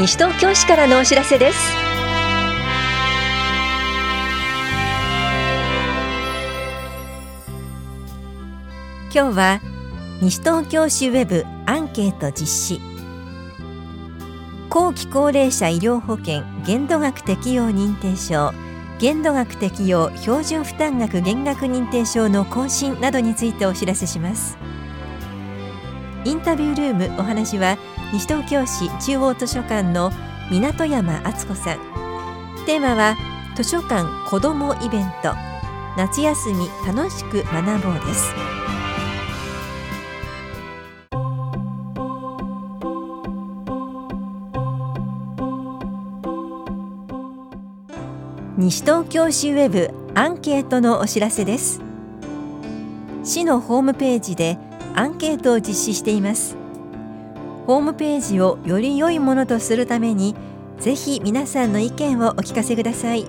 西東京市からのお知らせです。今日は西東京市ウェブアンケート実施。後期高齢者医療保険限度額適用認定証限度額適用標準負担額減額認定証の更新などについてお知らせします。インタビュールームお話は西東京市中央図書館の港山敦子さん。テーマは図書館子どもイベント夏休み楽しく学ぼうです。西東京市ウェブアンケートのお知らせです。市のホームページでアンケートを実施しています。ホームページをより良いものとするためにぜひ皆さんの意見をお聞かせください。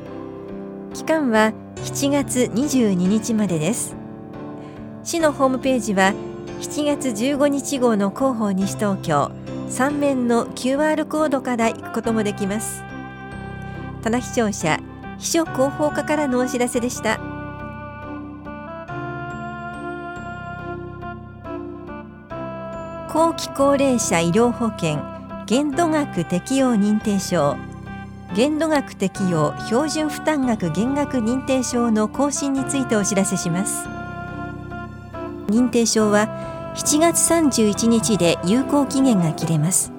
期間は7月22日までです。市のホームページは7月15日号の広報西東京3面の QR コードから行くこともできます。棚視聴者秘書広報課からのお知らせでした。後期高齢者医療保険限度額適用認定証限度額適用標準負担額減額認定証の更新についてお知らせします。認定証は7月31日で有効期限が切れます。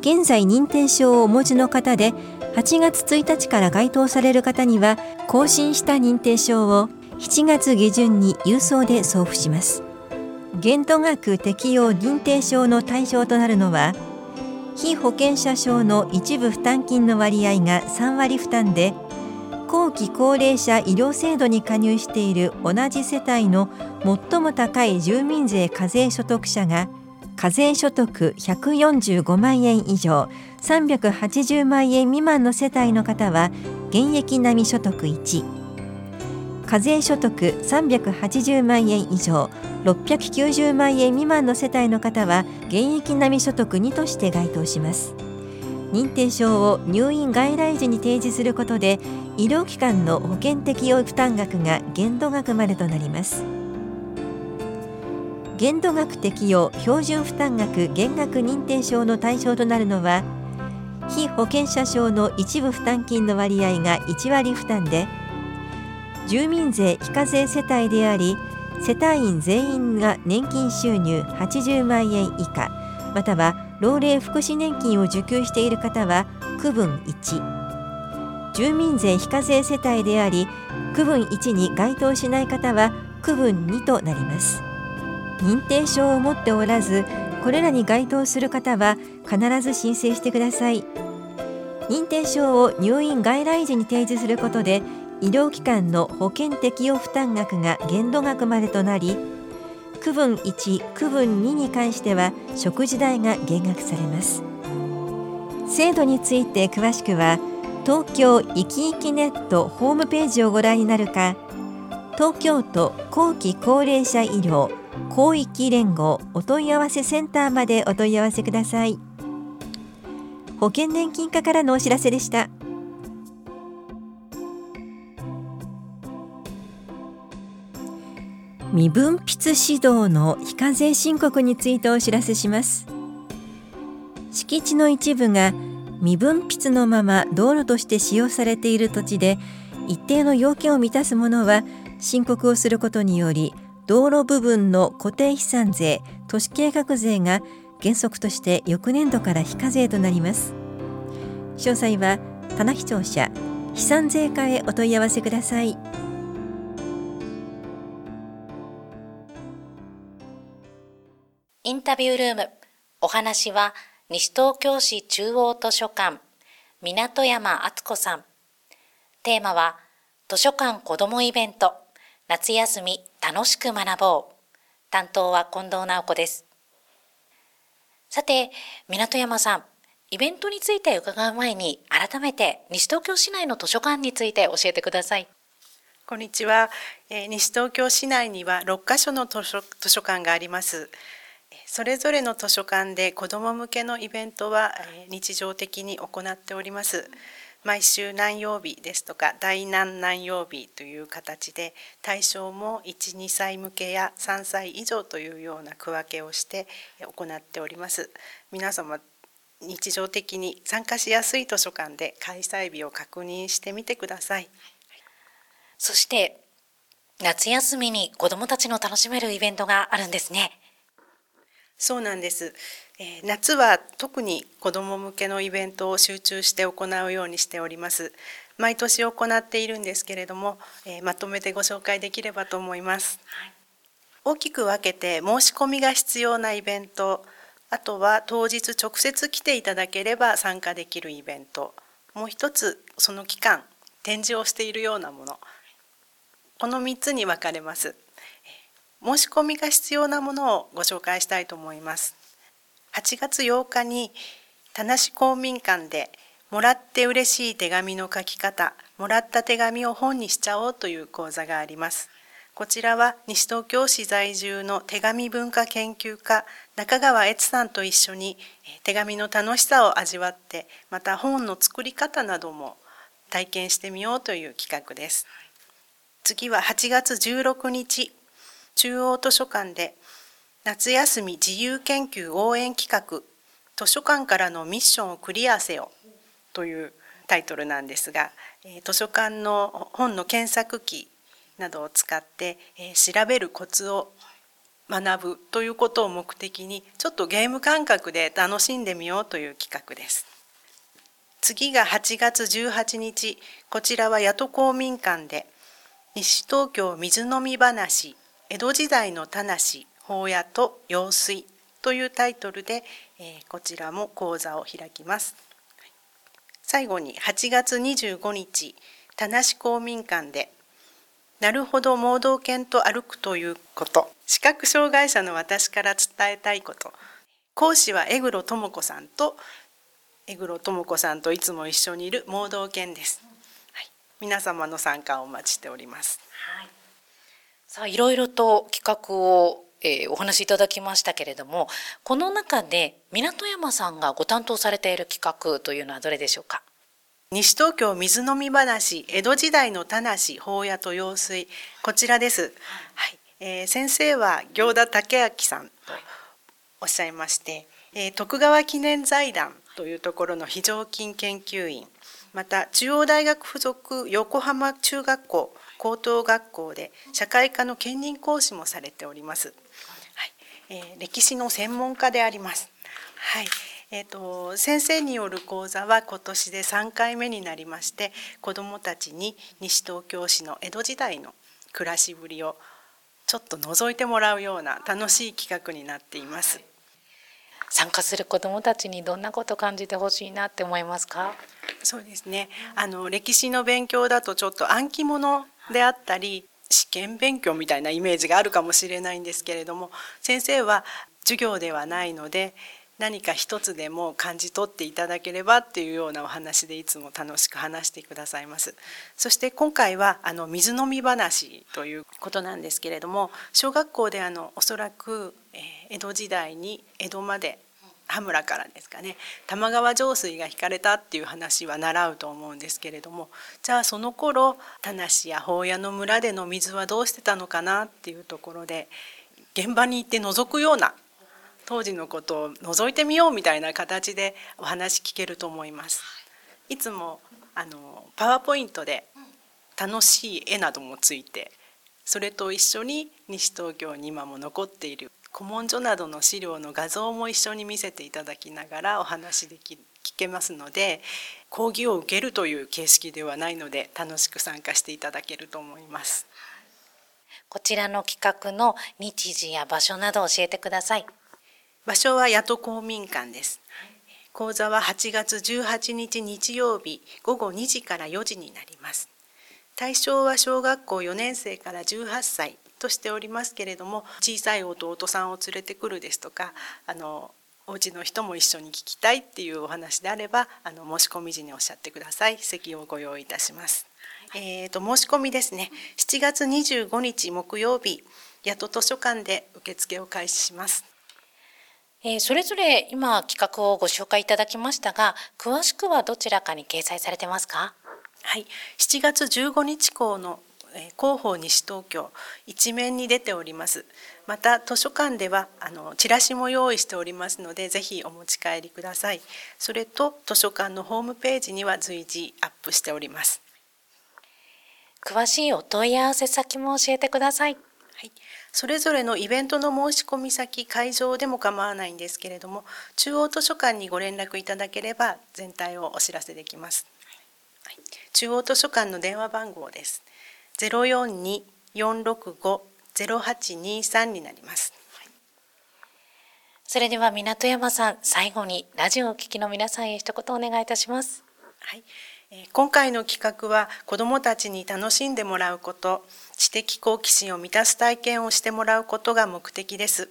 現在認定証をお持ちの方で8月1日から該当される方には更新した認定証を7月下旬に郵送で送付します。限度額適用認定証の対象となるのは被保険者証の一部負担金の割合が3割負担で後期高齢者医療制度に加入している同じ世帯の最も高い住民税課税所得者が課税所得145万円以上380万円未満の世帯の方は現役並み所得1課税所得380万円以上690万円未満の世帯の方は現役並み所得2として該当します。認定証を入院外来時に提示することで医療機関の保険適用負担額が限度額までとなります。限度額適用標準負担額減額認定証の対象となるのは被保険者証の一部負担金の割合が1割負担で住民税非課税世帯であり世帯員全員が年金収入80万円以下または老齢福祉年金を受給している方は区分1住民税非課税世帯であり区分1に該当しない方は区分2となります。認定証を持っておらずこれらに該当する方は必ず申請してください。認定証を入院外来時に提示することで医療機関の保険適用負担額が限度額までとなり区分1区分2に関しては食事代が減額されます。制度について詳しくは東京いきいきネットホームページをご覧になるか東京都後期高齢者医療広域連合お問い合わせセンターまでお問い合わせください。保険年金課からのお知らせでした。未分筆指導の非課税申告についてお知らせします。敷地の一部が未分筆のまま道路として使用されている土地で一定の要件を満たすものは申告をすることにより道路部分の固定資産税都市計画税が原則として翌年度から非課税となります。詳細は棚視聴者資産税課へお問い合わせください。インタビュールームお話は西東京市中央図書館港山敦子さんテーマは図書館子どもイベント夏休み楽しく学ぼう。担当は近藤直子です。さて、港山さん、イベントについて伺う前に、改めて西東京市内の図書館について教えてください。こんにちは、えー、西東京市内には6カ所の図書図書館があります。それぞれの図書館で子ども向けのイベントは日常的に行っております。毎週何曜日ですとか第何何曜日という形で対象も12歳向けや3歳以上というような区分けをして行っております。皆様日常的に参加しやすい図書館で開催日を確認してみてください。そして夏休みに子どもたちの楽しめるイベントがあるんですね。そうなんです。えー、夏は特に子ども向けのイベントを集中して行うようにしております。毎年行っているんですけれども、えー、まとめてご紹介できればと思います。はい、大きく分けて申し込みが必要なイベント、あとは当日直接来ていただければ参加できるイベント、もう一つその期間展示をしているようなもの、この3つに分かれます。申し込みが必要なものをご紹介したいと思います。8月8日に田無公民館でもらって嬉しい手紙の書き方、もらった手紙を本にしちゃおうという講座があります。こちらは西東京市在住の手紙文化研究家中川悦さんと一緒に手紙の楽しさを味わってまた本の作り方なども体験してみようという企画です。次は8月16日中央図書館で夏休み自由研究応援企画図書館からのミッションをクリアせよというタイトルなんですが図書館の本の検索機などを使って調べるコツを学ぶということを目的にちょっとゲーム感覚で楽しんでみようという企画です。次が8月18日こちらは八戸公民館で西東京水飲み話江戸時代の田無法屋と用水というタイトルで、えー、こちらも講座を開きます。最後に8月25日田無公民館でなるほど盲導犬と歩くということ。視覚障害者の私から伝えたいこと。講師は江黒智子さんと江黒智子さんといつも一緒にいる盲導犬です、はい、皆様の参加をお待ちしております、はい。さあいろいろと企画を、えー、お話しいただきましたけれどもこの中で港山さんがご担当されている企画というのはどれでしょうか？西東京水飲み話江戸時代の田無法屋と用水。こちらです、はい。えー、先生は行田武明さんとおっしゃいまして、えー、徳川記念財団というところの非常勤研究員また中央大学附属横浜中学校高等学校で社会科の兼任講師もされております。はいえー、歴史の専門家であります。はいえーと、先生による講座は今年で3回目になりまして子どもたちに西東京市の江戸時代の暮らしぶりをちょっと覗いてもらうような楽しい企画になっています。参加する子どもたちにどんなことを感じてほしいなって思いますか？そうですね。あの歴史の勉強だとちょっと暗記物であったり試験勉強みたいなイメージがあるかもしれないんですけれども先生は授業ではないので何か一つでも感じ取っていただければっていうようなお話でいつも楽しく話してくださいます。そして今回はあの水飲み話ということなんですけれども小学校であのおそらく、え江戸時代に江戸まで羽村からですかね玉川上水が引かれたっていう話は習うと思うんですけれどもじゃあその頃田無や法屋の村での水はどうしてたのかなっていうところで現場に行って覗くような当時のことを覗いてみようみたいな形でお話聞けると思います。いつもあのパワーポイントで楽しい絵などもついてそれと一緒に西東京に今も残っている古文書などの資料の画像も一緒に見せていただきながらお話でき聞けますので講義を受けるという形式ではないので楽しく参加していただけると思います。こちらの企画の日時や場所など教えてください。場所は八戸公民館です。講座は8月18日日曜日午後2時から4時になります。対象は小学校4年生から18歳としておりますけれども小さい弟さんを連れてくるですとかあのお家の人も一緒に聞きたいっていうお話であればあの申し込み時におっしゃってください。席をご用意いたします。えーと、申し込みですね。7月25日木曜日八戸図書館で受付を開始します。えー、それぞれ今企画をご紹介いただきましたが詳しくはどちらかに掲載されてますか？はい。7月15日号の広報西東京一面に出ております。また図書館ではあのチラシも用意しておりますのでぜひお持ち帰りください。それと図書館のホームページには随時アップしております。詳しいお問い合わせ先も教えてください。はい、それぞれのイベントの申し込み先会場でも構わないんですけれども中央図書館にご連絡いただければ全体をお知らせできます、はい、中央図書館の電話番号です042-465-0823になります。それでは港山さん、最後にラジオをお聞きの皆さんへ一言お願いいたします。はい、今回の企画は子どもたちに楽しんでもらうこと、知的好奇心を満たす体験をしてもらうことが目的です。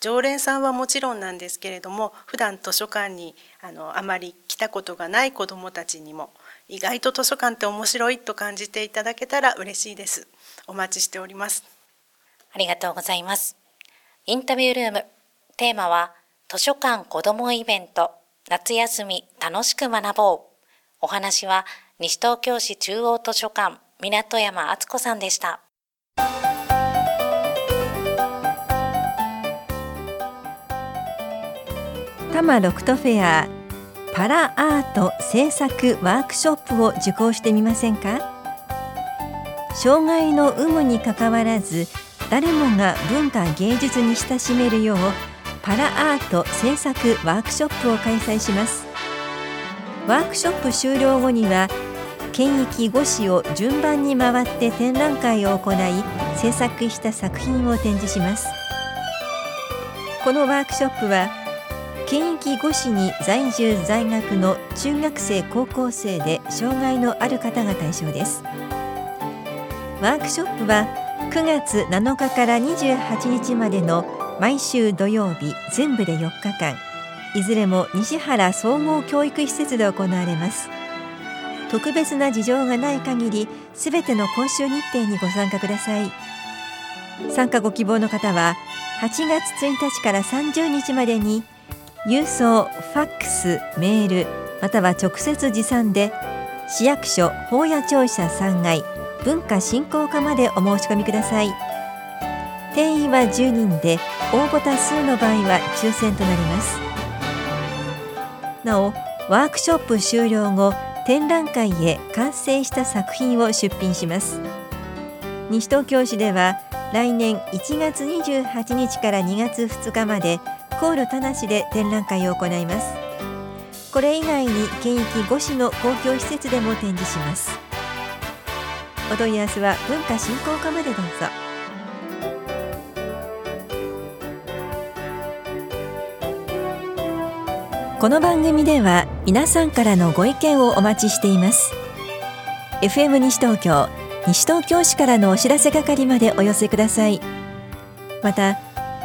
常連さんはもちろんなんですけれども普段図書館にあのあまり来たことがない子どもたちにも意外と図書館って面白いと感じていただけたら嬉しいです。お待ちしております。ありがとうございます。インタビュールーム。テーマは図書館子どもイベント。夏休み楽しく学ぼう。お話は西東京市中央図書館港山敦子さんでした。多摩ロクトフェアパラアート制作ワークショップを受講してみませんか？障害の有無にかかわらず誰もが文化芸術に親しめるようパラアート制作ワークショップを開催します。ワークショップ終了後には県域5市を順番に回って展覧会を行い制作した作品を展示します。このワークショップは県域5市に在住在学の中学生高校生で障害のある方が対象です。ワークショップは9月7日から28日までの毎週土曜日全部で4日間。いずれも西原総合教育施設で行われます。特別な事情がない限りすべての講習日程にご参加ください。参加ご希望の方は8月1日から30日までに郵送ファックスメールまたは直接持参で市役所法屋庁舎3階文化振興課までお申し込みください。定員は10人で応募多数の場合は抽選となります。なおワークショップ終了後展覧会へ完成した作品を出品します。西東京市では来年1月28日から2月2日までコール田無で展覧会を行います。これ以外に県域5市の公共施設でも展示します。お問い合わせは文化振興課までどうぞ。この番組では皆さんからのご意見をお待ちしています。FM 西東京西東京市からのお知らせ係までお寄せください。また